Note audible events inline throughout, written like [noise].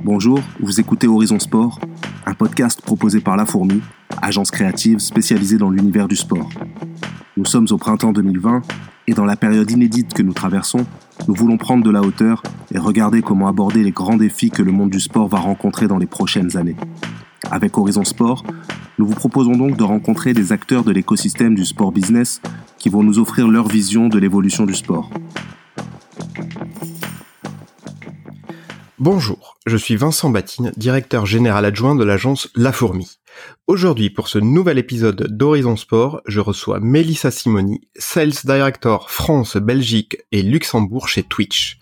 Bonjour, vous écoutez Horizon Sport, un podcast proposé par La Fourmi, agence créative spécialisée dans l'univers du sport. Nous sommes au printemps 2020 et dans la période inédite que nous traversons, nous voulons prendre de la hauteur et regarder comment aborder les grands défis que le monde du sport va rencontrer dans les prochaines années. Avec Horizon Sport, nous vous proposons donc de rencontrer des acteurs de l'écosystème du sport business qui vont nous offrir leur vision de l'évolution du sport. Bonjour, je suis Vincent Batine, directeur général adjoint de l'agence La Fourmi. Aujourd'hui, pour ce nouvel épisode d'Horizon Sport, je reçois Melissa Simoni, Sales Director France, Belgique et Luxembourg chez Twitch.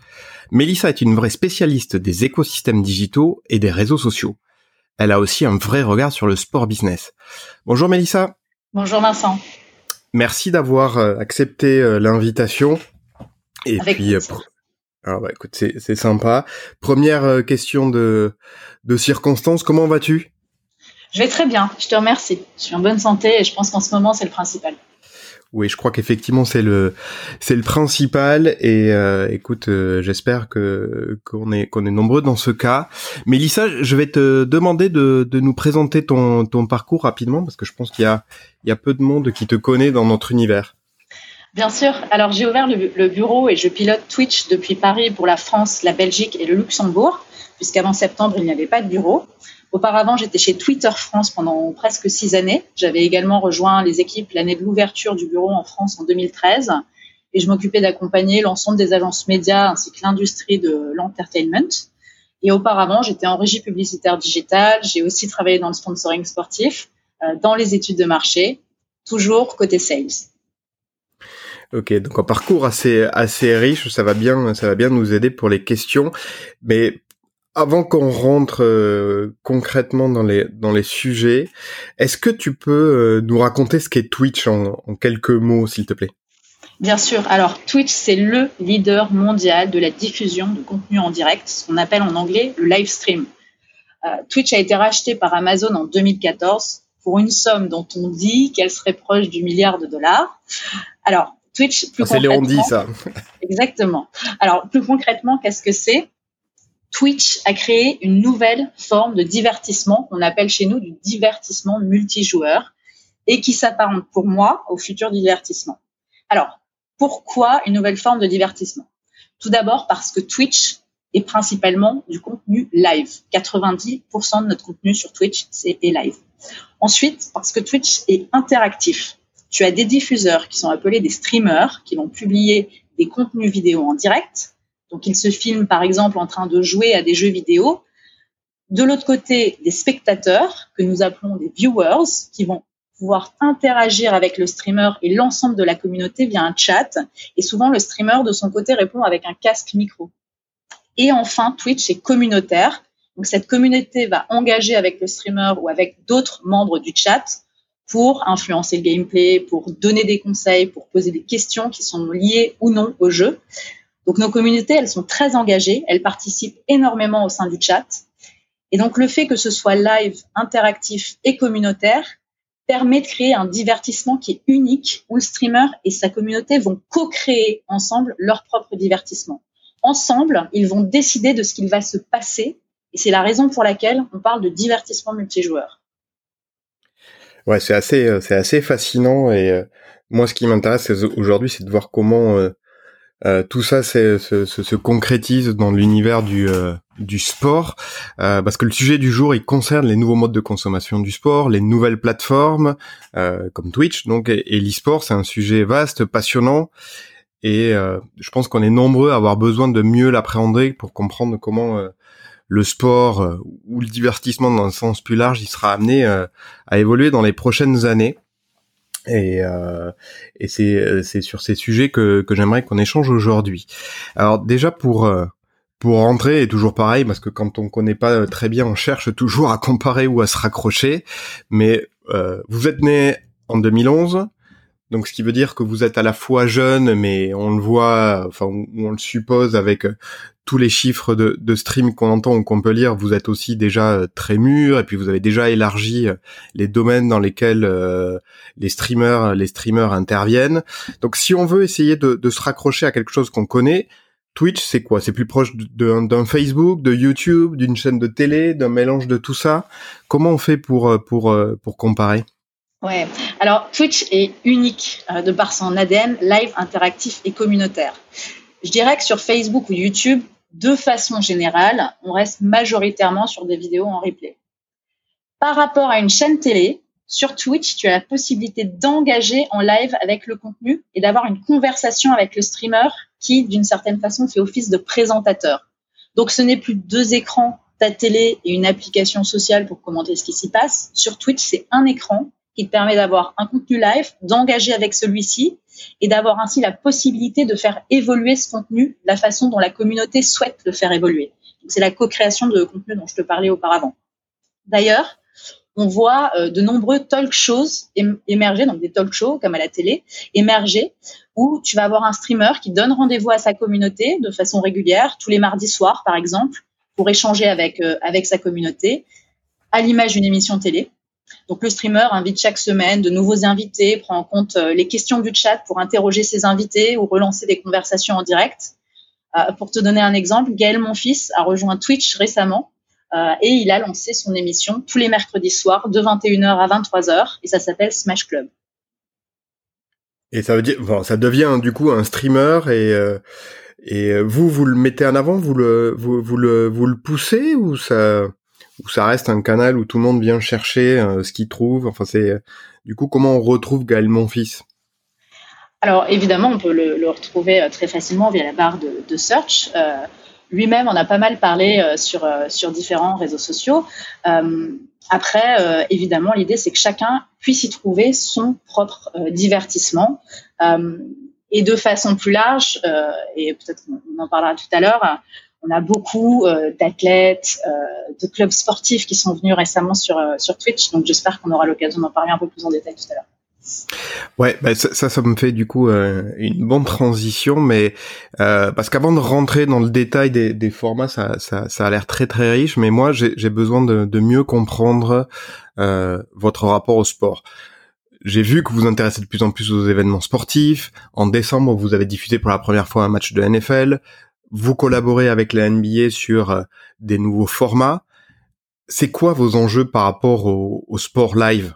Melissa est une vraie spécialiste des écosystèmes digitaux et des réseaux sociaux. Elle a aussi un vrai regard sur le sport business. Bonjour Melissa. Bonjour Vincent. Merci d'avoir euh, accepté euh, l'invitation. Et puis, alors bah écoute, c'est sympa. Première euh, question de, de circonstance, comment vas-tu? Je vais très bien, je te remercie. Je suis en bonne santé et je pense qu'en ce moment c'est le principal. Oui, je crois qu'effectivement c'est le c'est le principal et euh, écoute, euh, j'espère que qu'on est qu'on est nombreux dans ce cas. Mélissa, je vais te demander de, de nous présenter ton ton parcours rapidement parce que je pense qu'il y a il y a peu de monde qui te connaît dans notre univers. Bien sûr. Alors, j'ai ouvert le, bureau et je pilote Twitch depuis Paris pour la France, la Belgique et le Luxembourg, puisqu'avant septembre, il n'y avait pas de bureau. Auparavant, j'étais chez Twitter France pendant presque six années. J'avais également rejoint les équipes l'année de l'ouverture du bureau en France en 2013 et je m'occupais d'accompagner l'ensemble des agences médias ainsi que l'industrie de l'entertainment. Et auparavant, j'étais en régie publicitaire digitale. J'ai aussi travaillé dans le sponsoring sportif, euh, dans les études de marché, toujours côté sales. Ok, donc un parcours assez assez riche, ça va bien, ça va bien nous aider pour les questions. Mais avant qu'on rentre euh, concrètement dans les dans les sujets, est-ce que tu peux euh, nous raconter ce qu'est Twitch en, quelques mots, s'il te plaît? Bien sûr. Alors Twitch, c'est le leader mondial de la diffusion de contenu en direct, ce qu'on appelle en anglais le live stream. Euh, Twitch a été racheté par Amazon en 2014 pour une somme dont on dit qu'elle serait proche du milliard de dollars. Alors, Twitch, plus ah, C'est ça. [laughs] Exactement. Alors, plus concrètement, qu'est-ce que c'est? Twitch a créé une nouvelle forme de divertissement qu'on appelle chez nous du divertissement multijoueur et qui s'apparente pour moi au futur divertissement. Alors, pourquoi une nouvelle forme de divertissement? Tout d'abord parce que Twitch est principalement du contenu live. 90% de notre contenu sur Twitch, c'est live. Ensuite, parce que Twitch est interactif tu as des diffuseurs qui sont appelés des streamers, qui vont publier des contenus vidéo en direct. Donc, ils se filment, par exemple, en train de jouer à des jeux vidéo. De l'autre côté, des spectateurs, que nous appelons des viewers, qui vont pouvoir interagir avec le streamer et l'ensemble de la communauté via un chat. Et souvent, le streamer, de son côté, répond avec un casque micro. Et enfin, Twitch est communautaire. Donc, cette communauté va engager avec le streamer ou avec d'autres membres du chat pour influencer le gameplay, pour donner des conseils, pour poser des questions qui sont liées ou non au jeu. Donc nos communautés, elles sont très engagées, elles participent énormément au sein du chat. Et donc le fait que ce soit live, interactif et communautaire permet de créer un divertissement qui est unique où le streamer et sa communauté vont co-créer ensemble leur propre divertissement. Ensemble, ils vont décider de ce qu'il va se passer et c'est la raison pour laquelle on parle de divertissement multijoueur. Ouais, c'est assez, euh, c'est assez fascinant et euh, moi, ce qui m'intéresse aujourd'hui, c'est de voir comment euh, tout ça se, se, se, concrétise dans l'univers du, du sport, parce que le sujet du jour, il concerne les nouveaux modes de consommation du sport, les nouvelles plateformes comme Twitch, donc et, et l'e-sport, c'est un sujet vaste, passionnant, et je pense qu'on est nombreux à avoir besoin de mieux l'appréhender pour comprendre comment le sport euh, ou le divertissement dans un sens plus large, il sera amené euh, à évoluer dans les prochaines années. Et, euh, et c'est, c'est sur ces sujets que, que j'aimerais qu'on échange aujourd'hui. Alors déjà pour pour rentrer, et toujours pareil, parce que quand on connaît pas très bien, on cherche toujours à comparer ou à se raccrocher. Mais vous êtes né en 2011, donc, ce qui veut dire que vous êtes à la fois jeune, mais on le voit, enfin, on, le suppose avec euh, tous les chiffres de, stream qu'on entend ou qu'on peut lire, vous êtes aussi déjà euh, très mûr, et puis vous avez déjà élargi euh, les domaines dans lesquels les streamers, les streamers interviennent. Donc, si on veut essayer de, de se raccrocher à quelque chose qu'on connaît, Twitch, c'est quoi? C'est plus proche d'un Facebook, de YouTube, d'une chaîne de télé, d'un mélange de tout ça? Comment on fait pour pour pour comparer? Ouais. Alors Twitch est unique de par son ADN live, interactif et communautaire. Je dirais que sur Facebook ou YouTube, de façon générale, on reste majoritairement sur des vidéos en replay. Par rapport à une chaîne télé, sur Twitch, tu as la possibilité d'engager en live avec le contenu et d'avoir une conversation avec le streamer qui, d'une certaine façon, fait office de présentateur. Donc, ce n'est plus deux écrans, ta télé et une application sociale pour commenter ce qui s'y passe. Sur Twitch, c'est un écran qui te permet d'avoir un contenu live, d'engager avec celui-ci et d'avoir ainsi la possibilité de faire évoluer ce contenu de la façon dont la communauté souhaite le faire évoluer. C'est la co-création de contenu dont je te parlais auparavant. D'ailleurs, on voit euh, de nombreux talk shows émerger, donc des talk shows comme à la télé, émerger, où tu vas avoir un streamer qui donne rendez-vous à sa communauté de façon régulière, tous les mardis soirs par exemple, pour échanger avec, euh, avec sa communauté, à l'image d'une émission télé. Donc le streamer invite chaque semaine de nouveaux invités, prend en compte euh, les questions du chat pour interroger ses invités ou relancer des conversations en direct. pour te donner un exemple, Gaël Monfils a rejoint Twitch récemment euh, et il a lancé son émission tous les mercredis soirs de 21h à 23h et ça s'appelle Smash Club. Et ça veut dire, bon, ça devient du coup un streamer et euh, et vous vous le mettez en avant, vous le vous, vous le vous le poussez ou ça ou ça reste un canal où tout le monde vient chercher euh, ce qu'il trouve. Enfin c'est du coup comment on retrouve Gaël Monfils? Alors évidemment on peut le, retrouver très facilement via la barre de, search. Euh, lui-même en a pas mal parlé euh, sur, euh, sur différents réseaux sociaux. Euh, après, évidemment, l'idée, c'est que chacun puisse y trouver son propre divertissement. et de façon plus large, et peut-être on en parlera tout à l'heure, on a beaucoup d'athlètes, de clubs sportifs qui sont venus récemment sur, sur Twitch. Donc j'espère qu'on aura l'occasion d'en parler un peu plus en détail tout à l'heure. Ouais, bah ça, ça, me fait du coup euh, une bonne transition, mais euh, parce qu'avant de rentrer dans le détail des, des formats, ça, ça, ça a l'air très très riche, mais moi j'ai besoin de, de, mieux comprendre euh, votre rapport au sport. J'ai vu que vous vous intéressez de plus en plus aux événements sportifs. En décembre, vous avez diffusé pour la première fois un match de NFL. Vous collaborez avec la NBA sur euh, des nouveaux formats. C'est quoi vos enjeux par rapport au, sport live?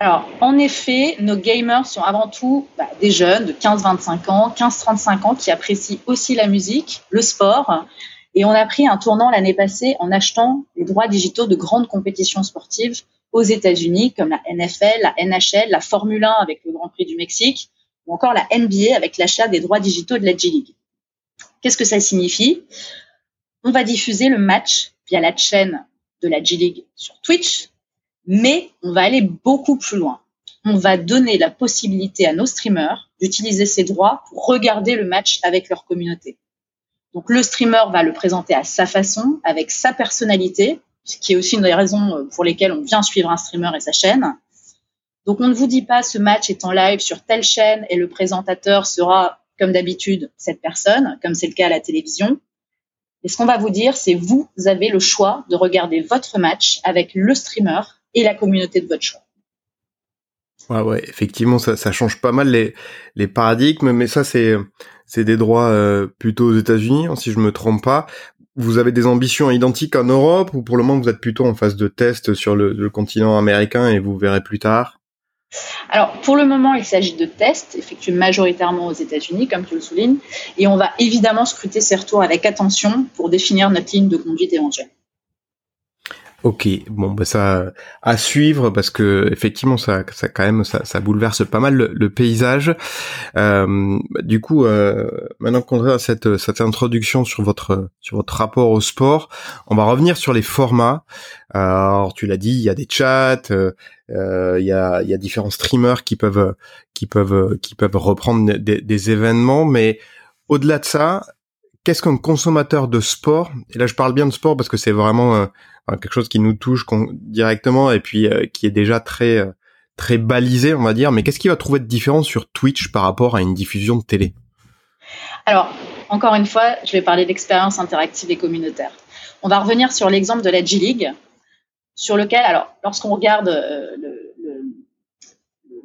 Alors, en effet, nos gamers sont avant tout bah, des jeunes de 15-25 ans, 15-35 ans qui apprécient aussi la musique, le sport. Et on a pris un tournant l'année passée en achetant les droits digitaux de grandes compétitions sportives aux États-Unis, comme la NFL, la NHL, la Formule 1 avec le Grand Prix du Mexique, ou encore la NBA avec l'achat des droits digitaux de la G-League. Qu'est-ce que ça signifie? On va diffuser le match via la chaîne de la G-League sur Twitch, mais on va aller beaucoup plus loin. On va donner la possibilité à nos streamers d'utiliser ces droits pour regarder le match avec leur communauté. Donc le streamer va le présenter à sa façon, avec sa personnalité, ce qui est aussi une des raisons pour lesquelles on vient suivre un streamer et sa chaîne. Donc on ne vous dit pas ce match est en live sur telle chaîne et le présentateur sera, comme d'habitude, cette personne, comme c'est le cas à la télévision. Et ce qu'on va vous dire, c'est vous avez le choix de regarder votre match avec le streamer et la communauté de votre choix. Ouais, ouais, effectivement, ça, change pas mal les, paradigmes, mais ça, c'est, des droits euh, plutôt aux États-Unis, hein, si je me trompe pas. Vous avez des ambitions identiques en Europe ou pour le moment vous êtes plutôt en phase de test sur le continent américain et vous verrez plus tard? Alors, pour le moment, il s'agit de tests effectués majoritairement aux États-Unis, comme tu le soulignes, et on va évidemment scruter ces retours avec attention pour définir notre ligne de conduite éventuelle. Ok, bon bah ça à suivre parce que effectivement ça, ça quand même ça, ça bouleverse pas mal le, paysage. Euh, du coup, euh, maintenant qu'on a cette cette introduction sur votre sur votre rapport au sport, on va revenir sur les formats. Alors tu l'as dit, il y a des chats, euh, il y a il y a différents streamers qui peuvent qui peuvent qui peuvent reprendre des, des événements, mais au-delà de ça, qu'est-ce qu'un consommateur de sport? Et là, je parle bien de sport parce que c'est vraiment quelque chose qui nous touche directement et puis euh, qui est déjà très euh, très balisé, on va dire. Mais qu'est-ce qui va trouver de différent sur Twitch par rapport à une diffusion de télé? Alors, encore une fois, je vais parler d'expérience interactive et communautaire. On va revenir sur l'exemple de la G League, sur lequel, alors, lorsqu'on regarde euh, le,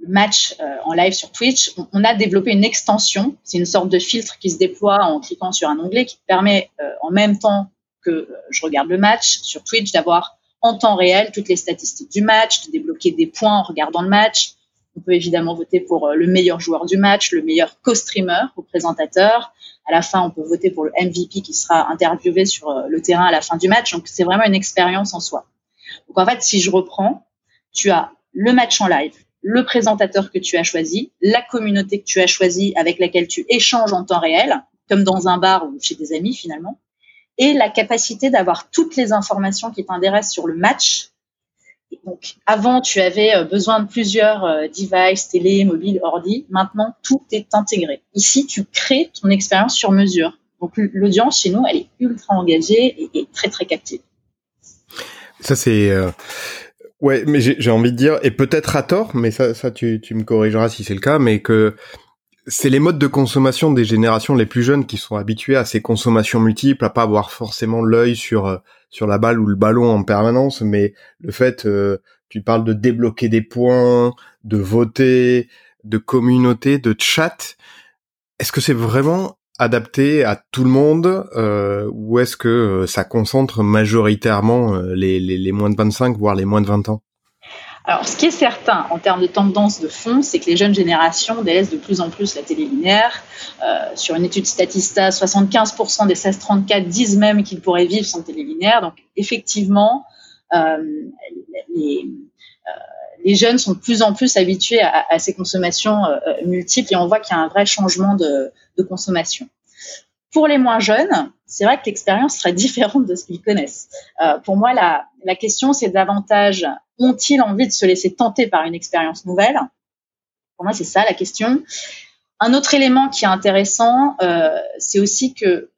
match en live sur Twitch, on, a développé une extension. C'est une sorte de filtre qui se déploie en cliquant sur un onglet qui permet en même temps que je regarde le match sur Twitch d'avoir en temps réel toutes les statistiques du match, de débloquer des points en regardant le match. On peut évidemment voter pour le meilleur joueur du match, le meilleur co-streamer ou présentateur. À la fin, on peut voter pour le MVP qui sera interviewé sur le terrain à la fin du match. Donc, c'est vraiment une expérience en soi. Donc, en fait, si je reprends, tu as le match en live, le présentateur que tu as choisi, la communauté que tu as choisie avec laquelle tu échanges en temps réel, comme dans un bar ou chez des amis finalement, et la capacité d'avoir toutes les informations qui t'intéressent sur le match. donc, avant, tu avais euh, besoin de plusieurs euh, devices, télé, mobile, ordi. Maintenant, tout est intégré. Ici, tu crées ton expérience sur mesure. Donc, l'audience chez nous, elle est ultra engagée et, très, très captive. Ça, c'est... Euh, ouais, mais j'ai envie de dire, et peut-être à tort, mais ça, ça tu, tu me corrigeras si c'est le cas, mais que c'est les modes de consommation des générations les plus jeunes qui sont habitués à ces consommations multiples, à pas avoir forcément l'œil sur euh, sur la balle ou le ballon en permanence, mais le fait, euh, tu parles de débloquer des points, de voter, de communauté, de chat. Est-ce que c'est vraiment adapté à tout le monde euh, ou est-ce que ça concentre majoritairement les, les, les moins de 25 voire les moins de 20 ans? Alors, ce qui est certain en termes de tendance de fond, c'est que les jeunes générations délaissent de plus en plus la télé linéaire. Euh, sur une étude Statista, 75% des 16-34 disent même qu'ils pourraient vivre sans télé linéaire. Donc, effectivement, euh, les, euh, les, jeunes sont de plus en plus habitués à, ces consommations euh, multiples et on voit qu'il y a un vrai changement de, consommation. Pour les moins jeunes, c'est vrai que l'expérience serait [laughs] différente de ce qu'ils connaissent. Euh, pour moi, la, question, c'est davantage ont-ils envie de se laisser tenter par une expérience nouvelle? Pour moi, c'est ça la question. Un autre élément qui est intéressant, euh, c'est aussi que euh,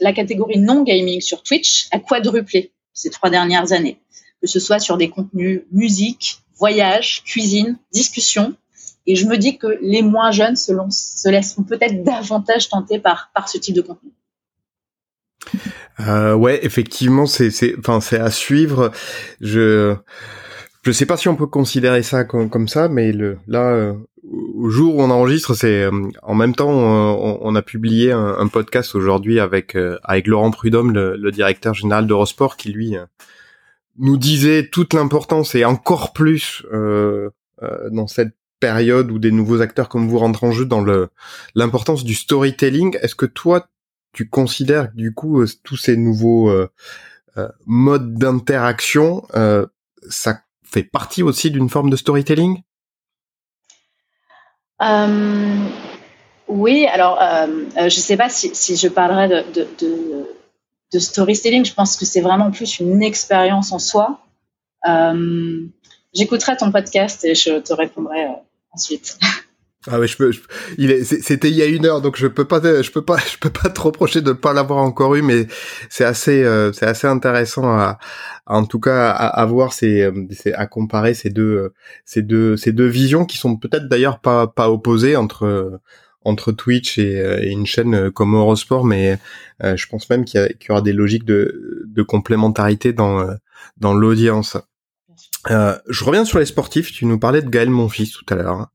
la catégorie non gaming sur Twitch a quadruplé ces trois dernières années, que ce soit sur des contenus musique, voyage, cuisine, discussion. Et je me dis que les moins jeunes se, se laisseront peut-être davantage tenter par, ce type de contenu. Euh, ouais, effectivement, c'est à suivre. Je je sais pas si on peut considérer ça comme, ça, mais le là euh, au jour où on enregistre, c'est euh, en même temps on, on a publié un, podcast aujourd'hui avec euh, avec Laurent Prudhomme, le, le directeur général d'Eurosport, qui lui nous disait toute l'importance et encore plus dans cette période où des nouveaux acteurs comme vous rentrent en jeu dans l'importance du storytelling. Est-ce que toi tu considères du coup euh, tous ces nouveaux euh, euh, modes d'interaction, ça fait partie aussi d'une forme de storytelling? Oui, alors je ne sais pas si, je parlerai de, storytelling. Je pense que c'est vraiment plus une expérience en soi. J'écouterai ton podcast et je te répondrai ensuite. [laughs] Ah ouais, je peux. c'était il y a une heure, donc je peux pas, je peux pas, [laughs] je peux pas te reprocher de ne pas l'avoir encore eu, mais c'est assez, euh, c'est assez intéressant à, en tout cas, à, à voir, c'est, euh, à comparer ces deux, euh, ces deux, ces deux visions qui sont peut-être d'ailleurs pas, pas opposées entre, entre Twitch et, et une chaîne comme Eurosport, mais je pense même qu'il y, aura des logiques de, complémentarité dans, l'audience. Euh, je reviens sur les sportifs. Tu nous parlais de Gaël Monfils tout à l'heure,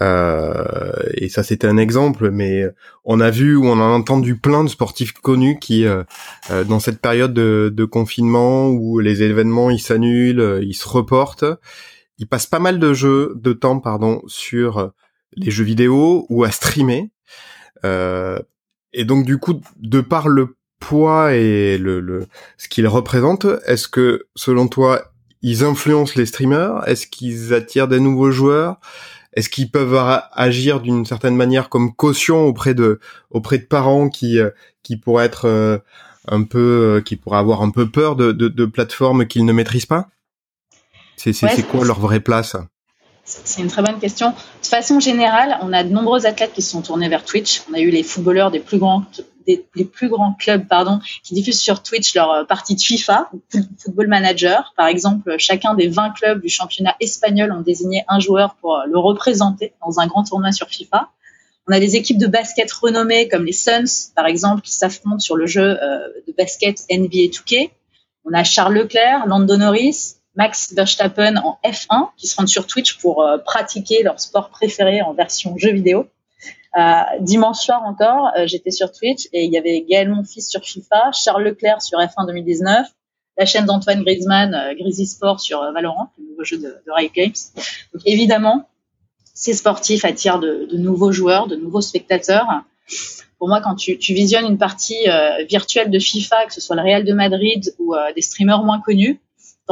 euh, et ça c'était un exemple, mais on a vu ou on a entendu plein de sportifs connus qui, euh, euh dans cette période de, de, confinement où les événements ils s'annulent, euh, ils se reportent, ils passent pas mal de jeux, de temps pardon, sur les jeux vidéo ou à streamer. et donc du coup, de par le poids et le, le ce qu'ils représentent, est-ce que selon toi ils influencent les streamers? Est-ce qu'ils attirent des nouveaux joueurs? Est-ce qu'ils peuvent agir d'une certaine manière comme caution auprès de auprès de parents qui euh, qui pourraient être euh, un peu euh, qui pourraient avoir un peu peur de de, de plateformes qu'ils ne maîtrisent pas? C'est c'est quoi leur vraie place? C'est une très bonne question. De façon générale, on a de nombreux athlètes qui se sont tournés vers Twitch. On a eu les footballeurs des plus grands des, plus grands clubs pardon, qui diffusent sur Twitch leur euh, partie de FIFA, [laughs] Football Manager. Par exemple, chacun des 20 clubs du championnat espagnol ont désigné un joueur pour euh, le représenter dans un grand tournoi sur FIFA. On a des équipes de basket renommées comme les Suns, par exemple, qui s'affrontent sur le jeu euh, de basket NBA 2K. On a Charles Leclerc, Lando Norris, Max Verstappen en F1 qui se rendent sur Twitch pour pratiquer leur sport préféré en version jeu vidéo. dimanche soir encore, j'étais sur Twitch et il y avait Gaël Monfils sur FIFA, Charles Leclerc sur F1 2019, la chaîne d'Antoine Griezmann, euh, Grizzly Sport sur euh, Valorant, le nouveau jeu de, de Riot Games. Donc évidemment, ces sportifs attirent de, nouveaux joueurs, de nouveaux spectateurs. Pour moi, quand tu, tu visionnes une partie euh, virtuelle de FIFA, que ce soit le Real de Madrid ou des streamers moins connus,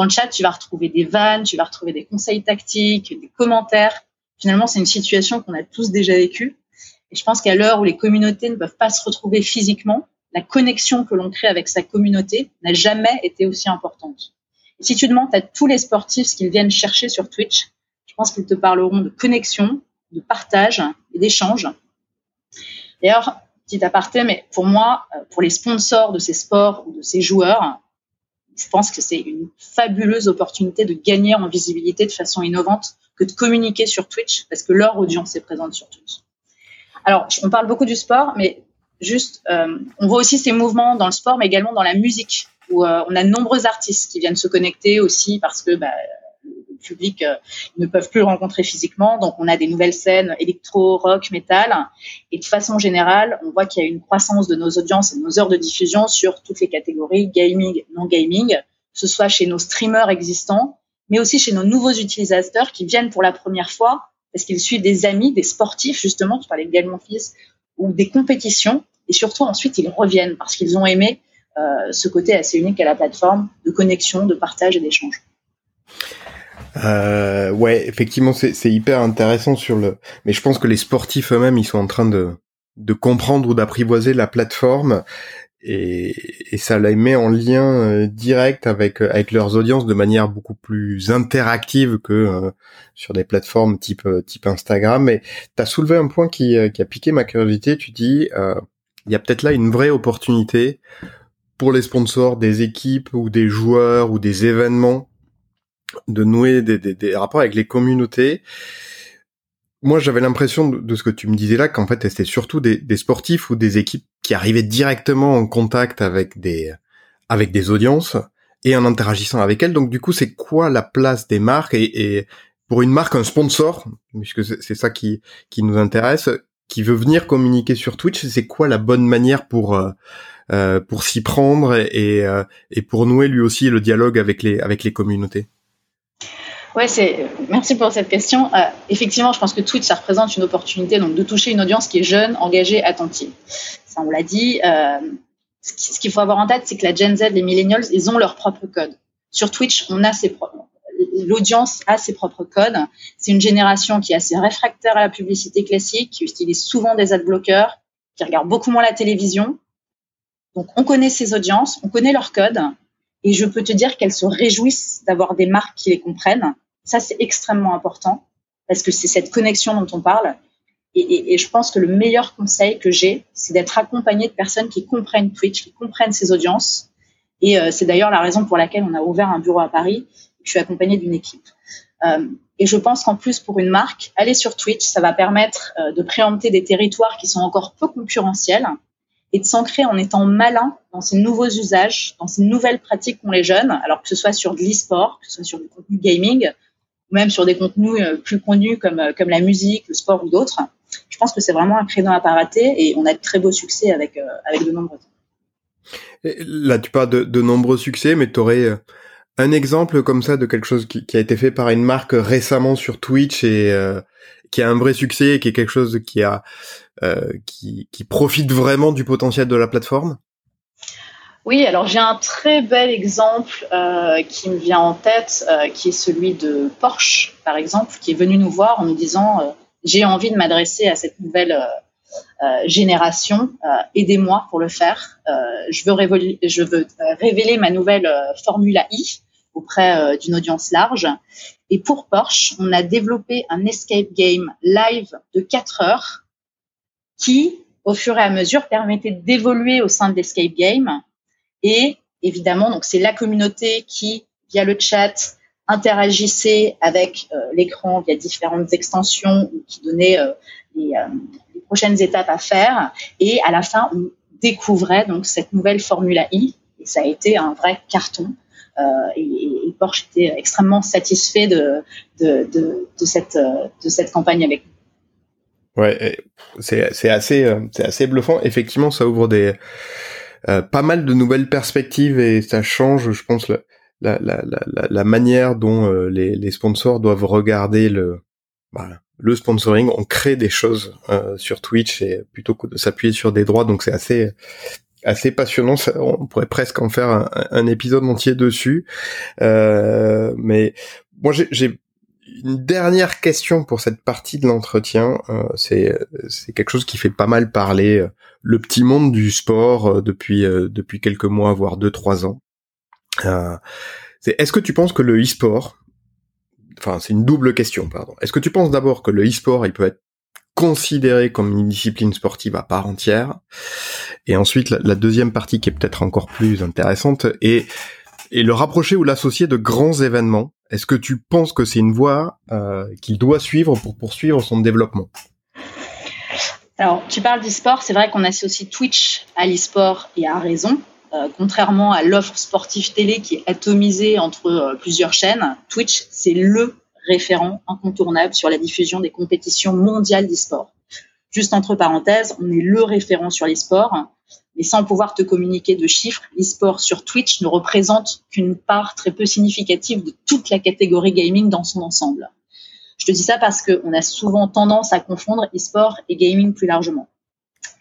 dans le chat, tu vas retrouver des vannes, tu vas retrouver des conseils tactiques, des commentaires. Finalement, c'est une situation qu'on a tous déjà vécue. Et je pense qu'à l'heure où les communautés ne peuvent pas se retrouver physiquement, la connexion que l'on crée avec sa communauté n'a jamais été aussi importante. Si tu demandes à tous les sportifs ce qu'ils viennent chercher sur Twitch, je pense qu'ils te parleront de connexion, de partage et d'échange. D'ailleurs, petit aparté, mais pour moi, euh, pour les sponsors de ces sports ou de ces joueurs, je pense que c'est une fabuleuse opportunité de gagner en visibilité de façon innovante que de communiquer sur Twitch parce que leur audience est présente sur Twitch. Alors, on parle beaucoup du sport, mais juste, euh, on voit aussi ces mouvements dans le sport, mais également dans la musique, où euh, on a de nombreux artistes qui viennent se connecter aussi parce que bah, public euh, ne peuvent plus rencontrer physiquement. Donc, on a des nouvelles scènes électro, rock, métal. Et de façon générale, on voit qu'il y a une croissance de nos audiences et de nos heures de diffusion sur toutes les catégories gaming, non gaming, que ce soit chez nos streamers existants, mais aussi chez nos nouveaux utilisateurs qui viennent pour la première fois parce qu'ils suivent des amis, des sportifs, justement, tu parlais de Gaël Monfils, ou des compétitions, et surtout ensuite ils reviennent parce qu'ils ont aimé euh, ce côté assez unique à la plateforme de connexion, de partage et d'échange. Euh, ouais, effectivement, c'est hyper intéressant sur le. Mais je pense que les sportifs eux-mêmes, ils sont en train de de comprendre ou d'apprivoiser la plateforme et, ça les met en lien euh, direct avec avec leurs audiences de manière beaucoup plus interactive que euh, sur des plateformes type type Instagram. Mais tu as soulevé un point qui a piqué ma curiosité. Tu dis il y a peut-être là une vraie opportunité pour les sponsors des équipes ou des joueurs ou des événements de nouer des, rapports avec les communautés. Moi, j'avais l'impression de, ce que tu me disais là qu'en fait, c'était surtout des, sportifs ou des équipes qui arrivaient directement en contact avec des avec des audiences et en interagissant avec elles. Donc, du coup, c'est quoi la place des marques et, et pour une marque, un sponsor, puisque c'est ça qui qui nous intéresse, qui veut venir communiquer sur Twitch, c'est quoi la bonne manière pour euh, euh pour s'y prendre et, euh, et pour nouer lui aussi le dialogue avec les avec les communautés? Ouais, c'est merci pour cette question. Euh, effectivement, je pense que Twitch ça représente une opportunité donc de toucher une audience qui est jeune, engagée, attentive. Ça, on l'a dit. Euh, ce qu'il faut avoir en tête, c'est que la Gen Z, les millennials, ils ont leur propre code. Sur Twitch, on a ses propres l'audience a ses propres codes. C'est une génération qui est assez réfractaire à la publicité classique, qui utilise souvent des adblockers, qui regarde beaucoup moins la télévision. Donc, on connaît ces audiences, on connaît leurs codes, et je peux te dire qu'elles se réjouissent d'avoir des marques qui les comprennent. Ça, c'est extrêmement important, parce que c'est cette connexion dont on parle. Et, je pense que le meilleur conseil que j'ai, c'est d'être accompagné de personnes qui comprennent Twitch, qui comprennent ces audiences. Et euh, c'est d'ailleurs la raison pour laquelle on a ouvert un bureau à Paris je suis accompagnée d'une équipe. Euh, et je pense qu'en plus, pour une marque, aller sur Twitch, ça va permettre euh, de préempter des territoires qui sont encore peu concurrentiels et de s'ancrer en étant malin dans ces nouveaux usages, dans ces nouvelles pratiques qu'ont les jeunes, alors que ce soit sur de l'e-sport, que ce soit sur du contenu gaming, ou même sur des contenus euh, plus connus comme, comme la musique, le sport ou d'autres. Je pense que c'est vraiment un créneau à pas rater et on a de très beaux succès avec, avec de nombreux. Là, tu parles de, nombreux succès, mais tu aurais un exemple comme ça de quelque chose qui, a été fait par une marque récemment sur Twitch et euh, qui a un vrai succès et qui est quelque chose qui a euh, qui, profite vraiment du potentiel de la plateforme? Oui, alors j'ai un très bel exemple euh, qui me vient en tête, qui est celui de Porsche, par exemple, qui est venu nous voir en nous disant j'ai envie de m'adresser à cette nouvelle génération, aidez-moi pour le faire. je veux, révéler, ma nouvelle Formula I auprès euh, d'une audience large. Et pour Porsche, on a développé un escape game live de 4 heures qui, au fur et à mesure, permettait d'évoluer au sein de l'escape game. Et évidemment, donc c'est la communauté qui, via le chat, interagissait avec euh, l'écran via différentes extensions qui donnaient euh, les, les, prochaines étapes à faire. Et à la fin, on découvrait donc cette nouvelle Formula I. Et ça a été un vrai carton. Et, et, Porsche était extrêmement satisfait de, de, cette, de cette campagne avec nous. Ouais, c'est assez c'est assez bluffant. Effectivement, ça ouvre des pas mal de nouvelles perspectives et ça change, je pense, la la la la, manière dont les, les sponsors doivent regarder le bah, le sponsoring, on crée des choses euh, sur Twitch et plutôt que de s'appuyer sur des droits, donc c'est assez assez passionnant. on pourrait presque en faire un, épisode entier dessus. Euh, mais moi, j'ai une dernière question pour cette partie de l'entretien. Euh, c'est quelque chose qui fait pas mal parler le petit monde du sport depuis depuis quelques mois, voire deux trois ans. c'est est-ce que tu penses que le e-sport enfin c'est une double question, pardon. Est-ce que tu penses d'abord que le e-sport il peut être considéré comme une discipline sportive à part entière Et ensuite la, deuxième partie qui est peut-être encore plus intéressante est le rapprocher ou l'associer de grands événements. Est-ce que tu penses que c'est une voie euh, qu'il doit suivre pour poursuivre son développement? Alors, tu parles d'e-sport, c'est vrai qu'on associe Twitch à l'e-sport et à raison. Euh, contrairement à l'offre sportive télé qui est atomisée entre euh, plusieurs chaînes, Twitch, c'est le référent incontournable sur la diffusion des compétitions mondiales d'e-sport. Juste entre parenthèses, on est le référent sur l'e-sport, mais sans pouvoir te communiquer de chiffres, l'e-sport sur Twitch ne représente qu'une part très peu significative de toute la catégorie gaming dans son ensemble. Je te dis ça parce qu'on a souvent tendance à confondre e-sport et gaming plus largement.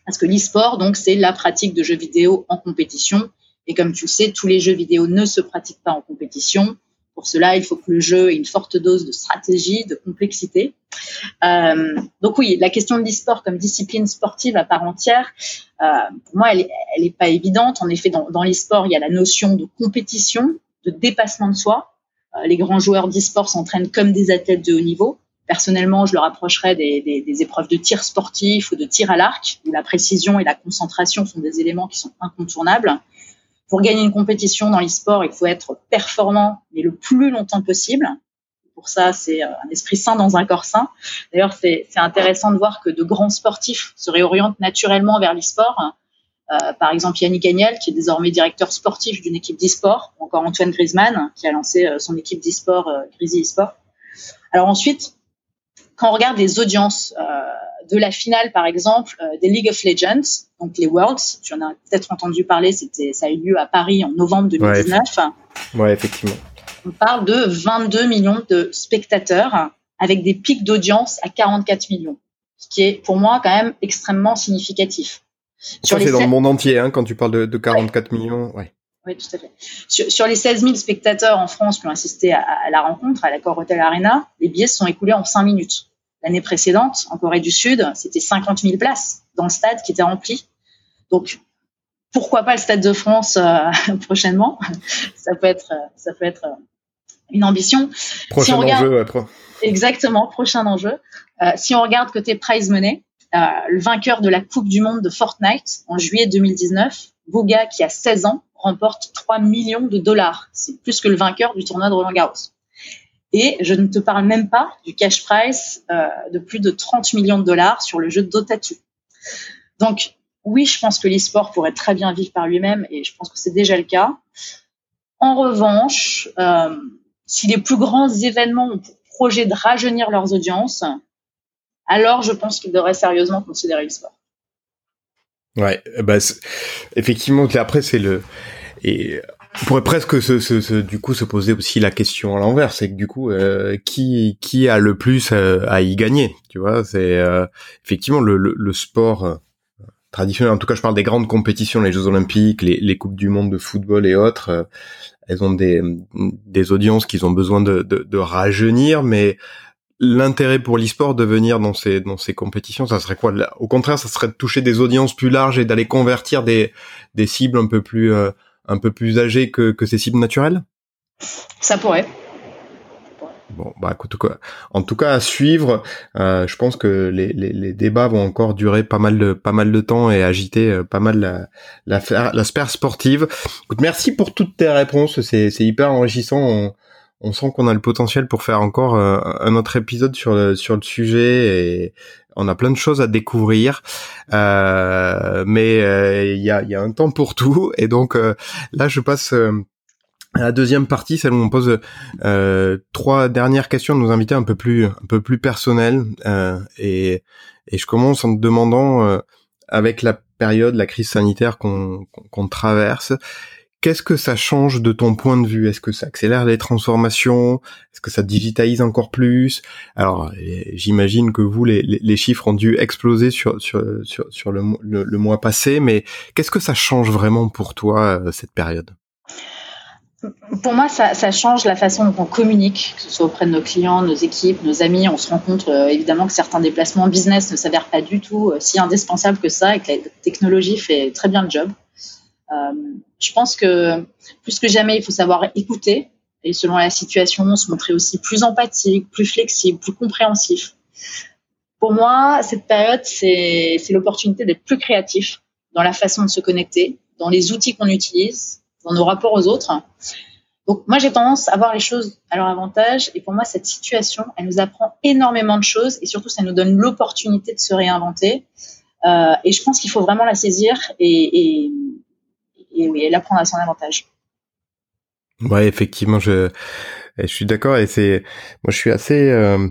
Parce que l'e-sport, donc, c'est la pratique de jeux vidéo en compétition. Et comme tu le sais, tous les jeux vidéo ne se pratiquent pas en compétition. Pour cela, il faut que le jeu ait une forte dose de stratégie, de complexité. Euh, donc oui, la question de l'e-sport comme discipline sportive à part entière, euh, pour moi, elle n'est pas évidente. En effet, dans, dans l'e-sport, il y a la notion de compétition, de dépassement de soi. Euh, les grands joueurs d'e-sport s'entraînent comme des athlètes de haut niveau. Personnellement, je le rapprocherais des, des, des, épreuves de tir sportif ou de tir à l'arc, où la précision et la concentration sont des éléments qui sont incontournables. Pour gagner une compétition dans l'e-sport, il faut être performant, mais le plus longtemps possible. Pour ça, c'est euh, un esprit sain dans un corps sain. D'ailleurs, c'est intéressant de voir que de grands sportifs se réorientent naturellement vers l'e-sport. Euh, par exemple, Yannick Agnel, qui est désormais directeur sportif d'une équipe d'e-sport, ou encore Antoine Griezmann, qui a lancé euh, son équipe d'e-sport, euh, e-sport. Alors ensuite, quand on regarde les audiences euh, de la finale, par exemple, euh, des League of Legends, donc les Worlds, tu en as peut-être entendu parler, c'était, ça a eu lieu à Paris en novembre 2019. Ouais, effectivement. On parle de 22 millions de spectateurs avec des pics d'audience à 44 millions, ce qui est pour moi quand même extrêmement significatif. Ça, c'est dans le monde entier, hein, quand tu parles de, de 44 millions. Ouais. Oui, tout à fait. Sur, les 16 000 spectateurs en France qui ont assisté à, à la rencontre, à l'accord Hotel Arena, les billets se sont écoulés en 5 minutes. L'année précédente, en Corée du Sud, c'était 50 000 places dans le stade qui était rempli. Donc, pourquoi pas le Stade de France euh, [laughs] prochainement? Ça peut être, ça peut être euh, une ambition. Prochain enjeu, après. Exactement, prochain enjeu. Euh, si on regarde côté prize money, euh, le vainqueur de la Coupe du Monde de Fortnite en juillet 2019, Bouga, qui a 16 ans, remporte 3 millions de dollars. C'est plus que le vainqueur du tournoi de Roland Garros. Et je ne te parle même pas du cash price euh, de plus de 30 millions de dollars sur le jeu Dota 2. Donc, oui, je pense que l'e-sport pourrait très bien vivre par lui-même et je pense que c'est déjà le cas. En revanche, euh, si les plus grands événements ont pour projet de rajeunir leurs audiences, alors je pense qu'ils devraient sérieusement considérer l'e-sport. Ouais, bah, effectivement, après, c'est le, et on pourrait presque se, se, se, du coup se poser aussi la question à l'envers, c'est que du coup euh, qui qui a le plus euh, à y gagner, tu vois? C'est euh, effectivement le, le, le sport euh, traditionnel. En tout cas, je parle des grandes compétitions, les Jeux Olympiques, les, les coupes du monde de football et autres. elles ont des des audiences qu'ils ont besoin de, de, de rajeunir, mais l'intérêt pour l'e-sport de venir dans ces dans ces compétitions, ça serait quoi? Au contraire, ça serait de toucher des audiences plus larges et d'aller convertir des des cibles un peu plus un peu plus âgé que, que ses cibles naturelles? Ça pourrait. Bon, bah écoute, quoi. en tout cas à suivre. Euh, je pense que les, les, les, débats vont encore durer pas mal de pas mal de temps et agiter euh, pas mal la, la, la sphère sportive. Écoute, merci pour toutes tes réponses. C'est c'est hyper enrichissant. On, on sent qu'on a le potentiel pour faire encore euh, un autre épisode sur le sur le sujet et on a plein de choses à découvrir, euh, mais euh, il y, a, y, a, un temps pour tout. Et donc là je passe la deuxième partie, celle où on pose euh, trois dernières questions de nos invités un peu plus un peu plus personnelles euh, et, et je commence en demandant euh, avec la période, la crise sanitaire qu'on traverse, qu'est-ce que ça change de ton point de vue? Est-ce que ça accélère les transformations? Est-ce que ça digitalise encore plus? Alors, j'imagine que vous, les, chiffres ont dû exploser sur le, mois passé, mais qu'est-ce que ça change vraiment pour toi cette période? Pour moi, ça, ça, change la façon dont on communique, que ce soit auprès de nos clients, nos équipes, nos amis. On se rend compte euh, évidemment que certains déplacements business ne s'avèrent pas du tout euh, si indispensables que ça et que la technologie fait très bien le job. Euh, je pense que plus que jamais, il faut savoir écouter et selon la situation, se montrer aussi plus empathique, plus flexible, plus compréhensif. Pour moi, cette période, c'est l'opportunité d'être plus créatif dans la façon de se connecter, dans les outils qu'on utilise, dans nos rapports aux autres. Donc moi j'ai tendance à voir les choses à leur avantage et pour moi cette situation elle nous apprend énormément de choses et surtout ça nous donne l'opportunité de se réinventer euh, et je pense qu'il faut vraiment la saisir et, et, et oui la prendre à son avantage. Ouais effectivement je suis d'accord et c'est moi je suis assez euh,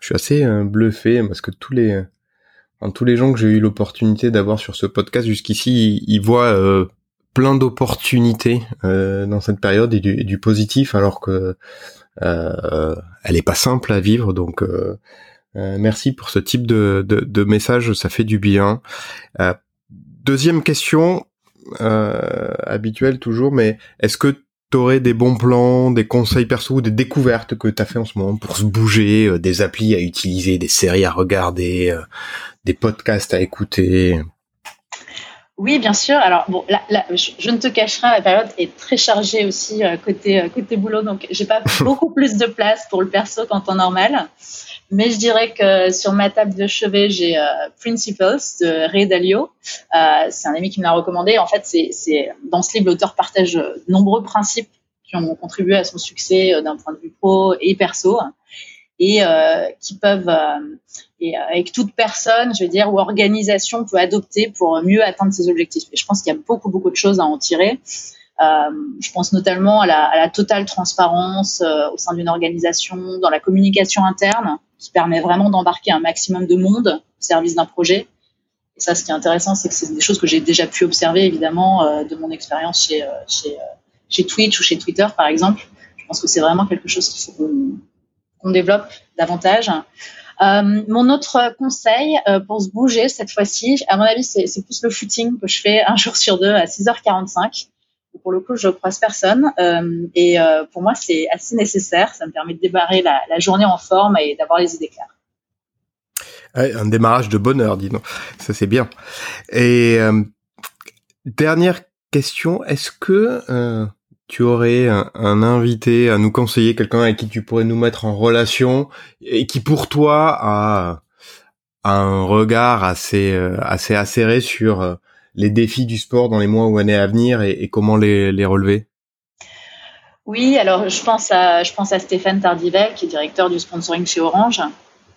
je suis assez euh, bluffé parce que tous les tous les gens que j'ai eu l'opportunité d'avoir sur ce podcast jusqu'ici ils, voient euh, plein d'opportunités dans cette période et du, positif alors que elle est pas simple à vivre donc merci pour ce type de, de, message ça fait du bien deuxième question habituelle toujours mais est-ce que tu aurais des bons plans, des conseils perso, des découvertes que tu as fait en ce moment pour se bouger, des applis à utiliser, des séries à regarder, des podcasts à écouter? Oui, bien sûr. Alors bon, je, ne te cacherai, la période est très chargée aussi euh, côté euh, côté boulot, donc j'ai pas [laughs] beaucoup plus de place pour le perso qu'en temps normal. Mais je dirais que sur ma table de chevet, j'ai euh, Principles de Ray Dalio. c'est un ami qui me l'a recommandé. En fait, c'est dans ce livre, l'auteur partage de nombreux principes qui ont contribué à son succès d'un point de vue pro et perso et euh, qui peuvent euh, et euh, avec toute personne, je veux dire, ou organisation peut adopter pour mieux atteindre ses objectifs. Et je pense qu'il y a beaucoup beaucoup de choses à en tirer. Euh, je pense notamment à la, totale transparence euh, au sein d'une organisation, dans la communication interne, qui permet vraiment d'embarquer un maximum de monde au service d'un projet. Et ça, ce qui est intéressant, c'est que c'est des choses que j'ai déjà pu observer, évidemment, euh, de mon expérience chez, chez, chez Twitch ou chez Twitter, par exemple. Je pense que c'est vraiment quelque chose qu'il faut qu'on développe davantage. Euh, mon autre conseil euh, pour se bouger cette fois-ci, à mon avis, c'est plus le footing que je fais un [laughs] jour sur deux à 6h45. Pour le coup, je croise personne euh, et euh, pour moi, c'est assez nécessaire. Ça me permet de démarrer la, la journée en forme et d'avoir les idées claires. un démarrage de bonheur, dis donc. Ça, c'est bien. Et euh, dernière question, est-ce que tu aurais un, invité à nous conseiller, quelqu'un avec qui tu pourrais nous mettre en relation et qui pour toi a, un regard assez euh, assez acéré sur euh, les défis du sport dans les mois ou années à venir et, comment les, relever? Oui, alors je pense à je pense à Stéphane Tardivel qui est directeur du sponsoring chez Orange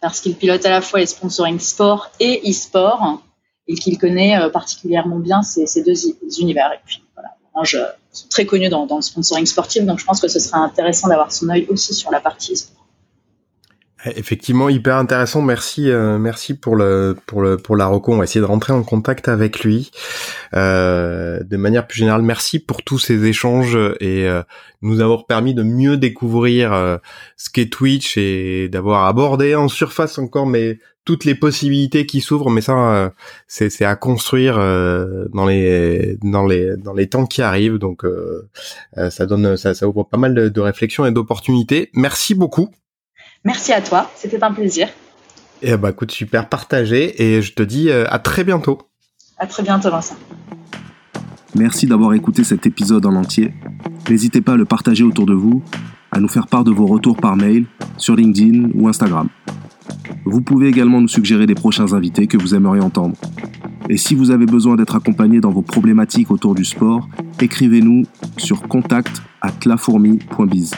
parce qu'il pilote à la fois les sponsoring sport et e-sport et qu'il connaît euh, particulièrement bien ces, deux univers. Orange très connu dans, le sponsoring sportif, donc je pense que ce serait intéressant d'avoir son œil aussi sur la partie sport. Effectivement, hyper intéressant. Merci, euh, merci pour le pour le pour la reco. On va essayer de rentrer en contact avec lui. Euh, de manière plus générale, merci pour tous ces échanges et euh, nous avoir permis de mieux découvrir ce qu'est Twitch et d'avoir abordé en surface encore mais toutes les possibilités qui s'ouvrent, mais ça, euh, c'est à construire euh, dans les dans les dans les temps qui arrivent. Donc, euh, ça donne ça, ça ouvre pas mal de, réflexions et d'opportunités. Merci beaucoup. Merci à toi, c'était un plaisir. Et bah écoute, super partagé et je te dis à très bientôt. À très bientôt, Vincent. Merci d'avoir écouté cet épisode en entier. N'hésitez pas à le partager autour de vous, à nous faire part de vos retours par mail, sur LinkedIn ou Instagram. Vous pouvez également nous suggérer des prochains invités que vous aimeriez entendre. Et si vous avez besoin d'être accompagné dans vos problématiques autour du sport, écrivez-nous sur contact at lafourmi.biz.